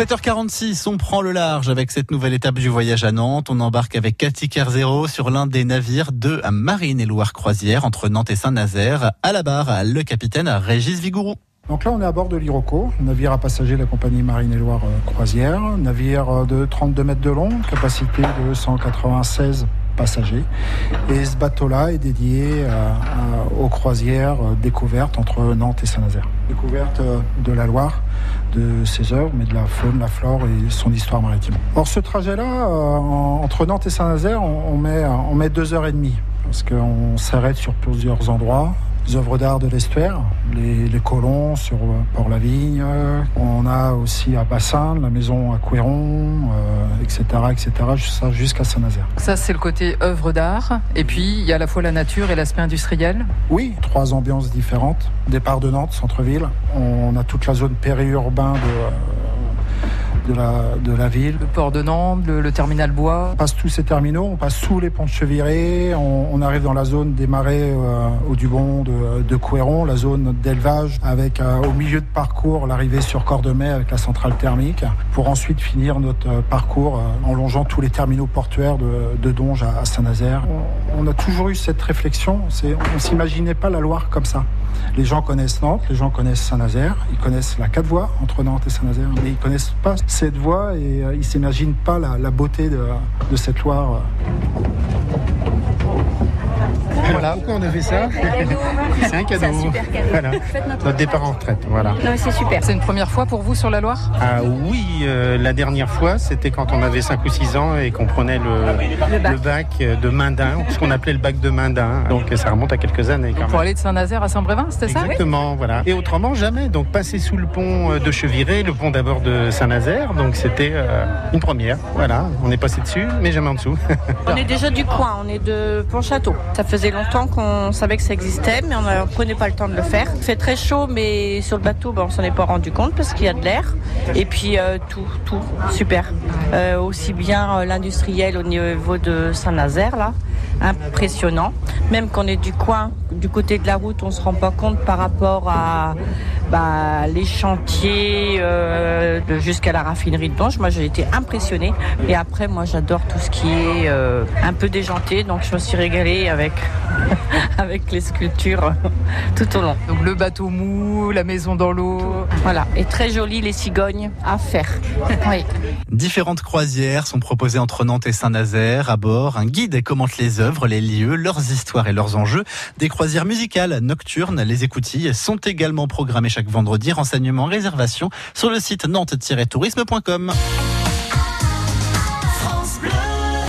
7h46, on prend le large avec cette nouvelle étape du voyage à Nantes. On embarque avec Cathy Kerzero sur l'un des navires de Marine et Loire Croisière entre Nantes et Saint-Nazaire. À la barre, le capitaine Régis Vigourou. Donc là, on est à bord de l'Iroco, navire à passagers de la compagnie Marine et Loire euh, Croisière, navire euh, de 32 mètres de long, capacité de 196 Et ce bateau-là est dédié aux croisières euh, découvertes entre Nantes et Saint-Nazaire. Découverte de la Loire, de ses œuvres, mais de la faune, la flore et son histoire maritime. Or, ce trajet-là, entre Nantes et Saint-Nazaire, on met deux heures et demie, parce qu'on s'arrête sur plusieurs endroits œuvres d'art de l'estuaire, les, colons sur euh, Port-la-Vigne. On a aussi à Bassin, la maison à Couéron, etc., etc., jusqu'à Saint-Nazaire. Ça, c'est le côté œuvre d'art. Et puis, il y a à la fois la nature et l'aspect industriel. Oui, trois ambiances différentes. Départ de Nantes, centre-ville. On a toute la zone périurbain de de la, de la ville. Le port de Nantes, le, terminal bois. On passe tous ces terminaux, on passe sous les ponts de Cheviré, on, arrive dans la zone des marais euh, au Dubon de, de Couéron, la zone d'élevage, avec euh, au milieu de parcours l'arrivée sur Cordemais avec la centrale thermique, pour ensuite finir notre euh, parcours en longeant tous les terminaux portuaires de, de Donge à, Saint-Nazaire. On, on, a toujours eu cette réflexion, on ne s'imaginait pas la Loire comme ça. Les gens connaissent Nantes, les gens connaissent Saint-Nazaire, ils connaissent la quatre voies entre Nantes et Saint-Nazaire, mais ils connaissent pas cette voie et euh, ils s'imaginent pas la, beauté de, de cette Loire. Voilà. Pourquoi on a fait ça C'est un cadeau. Voilà. Notre départ en retraite. Voilà. c'est super. C'est une première fois pour vous sur la Loire? Ah oui, euh, la dernière fois, c'était quand on avait 5 ou 6 ans et qu'on prenait le, bac. de Mindin, ce qu'on appelait le bac de Mindin. Donc ça remonte à quelques années. Quand pour aller de Saint-Nazaire à Saint-Brévin, c'était ça? Exactement, voilà. Et autrement, jamais. Donc passer sous le pont euh, de Cheviré, le pont d'abord de Saint-Nazaire. Donc c'était euh, une première. Voilà, on est passé dessus, mais jamais en dessous. on est déjà du coin, on est de Pont-Château. Ça faisait longtemps qu'on savait que ça existait, mais on ne prenait pas le temps de le faire. Il fait très chaud, mais sur le bateau, ben, on s'en est pas rendu compte parce qu'il y a de l'air. Et puis euh, tout, tout, super. Euh, aussi bien euh, l'industriel au niveau de Saint-Nazaire, là, impressionnant. Même qu'on est du coin, du côté de la route, on se rend pas compte par rapport à bah, les chantiers euh, jusqu'à la raffinerie de Donge. Moi, j'ai été impressionnée. Et après, moi, j'adore tout ce qui est euh, un peu déjanté, donc je me suis régalée avec avec les sculptures tout au long. Donc le bateau mou, la maison dans l'eau. Voilà, et très joli les cigognes à faire. oui. Différentes croisières sont proposées entre Nantes et Saint-Nazaire. À bord, un guide commente les œuvres, les lieux, leurs histoires et leurs enjeux. Des croisières musicales nocturnes, les écoutilles, sont également programmées chaque vendredi. Renseignements, réservation sur le site nantes-tourisme.com.